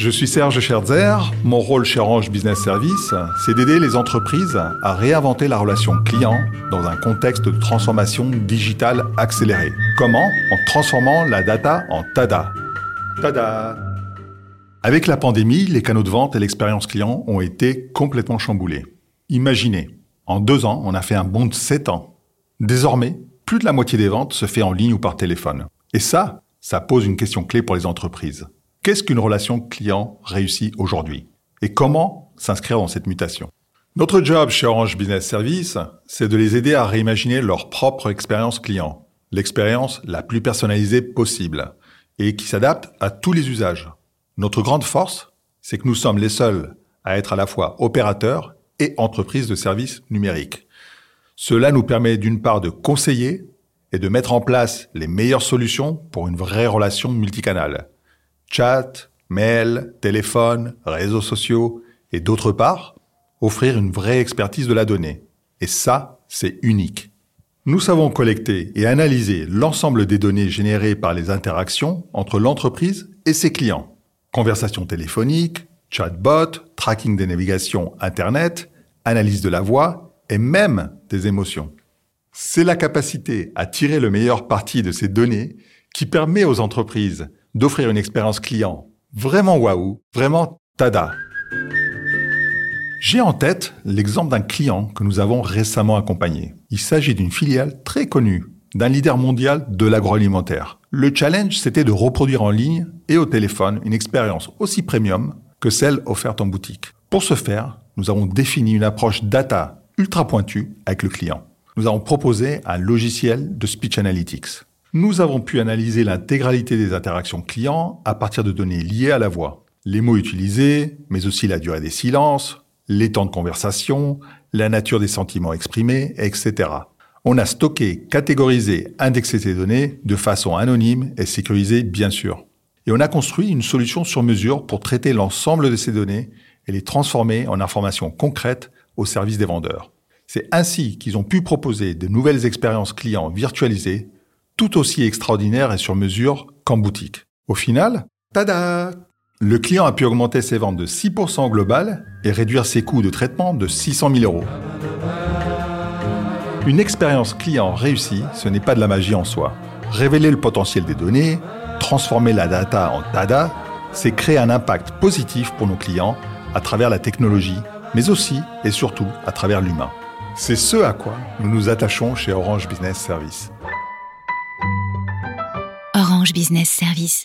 Je suis Serge Scherzer. Mon rôle chez Orange Business Service, c'est d'aider les entreprises à réinventer la relation client dans un contexte de transformation digitale accélérée. Comment? En transformant la data en TADA. TADA Avec la pandémie, les canaux de vente et l'expérience client ont été complètement chamboulés. Imaginez, en deux ans, on a fait un bond de sept ans. Désormais, plus de la moitié des ventes se fait en ligne ou par téléphone. Et ça, ça pose une question clé pour les entreprises. Qu'est-ce qu'une relation client réussie aujourd'hui Et comment s'inscrire dans cette mutation? Notre job chez Orange Business Service, c'est de les aider à réimaginer leur propre expérience client, l'expérience la plus personnalisée possible et qui s'adapte à tous les usages. Notre grande force, c'est que nous sommes les seuls à être à la fois opérateurs et entreprises de services numériques. Cela nous permet d'une part de conseiller et de mettre en place les meilleures solutions pour une vraie relation multicanale chat, mail, téléphone, réseaux sociaux, et d'autre part, offrir une vraie expertise de la donnée. Et ça, c'est unique. Nous savons collecter et analyser l'ensemble des données générées par les interactions entre l'entreprise et ses clients. Conversations téléphoniques, chatbot, tracking des navigations Internet, analyse de la voix et même des émotions. C'est la capacité à tirer le meilleur parti de ces données qui permet aux entreprises d'offrir une expérience client vraiment waouh, vraiment tada. J'ai en tête l'exemple d'un client que nous avons récemment accompagné. Il s'agit d'une filiale très connue, d'un leader mondial de l'agroalimentaire. Le challenge, c'était de reproduire en ligne et au téléphone une expérience aussi premium que celle offerte en boutique. Pour ce faire, nous avons défini une approche data ultra pointue avec le client. Nous avons proposé un logiciel de speech analytics. Nous avons pu analyser l'intégralité des interactions clients à partir de données liées à la voix. Les mots utilisés, mais aussi la durée des silences, les temps de conversation, la nature des sentiments exprimés, etc. On a stocké, catégorisé, indexé ces données de façon anonyme et sécurisée bien sûr. Et on a construit une solution sur mesure pour traiter l'ensemble de ces données et les transformer en informations concrètes au service des vendeurs. C'est ainsi qu'ils ont pu proposer de nouvelles expériences clients virtualisées tout aussi extraordinaire et sur mesure qu'en boutique. Au final, tada Le client a pu augmenter ses ventes de 6% global et réduire ses coûts de traitement de 600 000 euros. Une expérience client réussie, ce n'est pas de la magie en soi. Révéler le potentiel des données, transformer la data en TADA, c'est créer un impact positif pour nos clients à travers la technologie, mais aussi et surtout à travers l'humain. C'est ce à quoi nous nous attachons chez Orange Business Service. Business Service.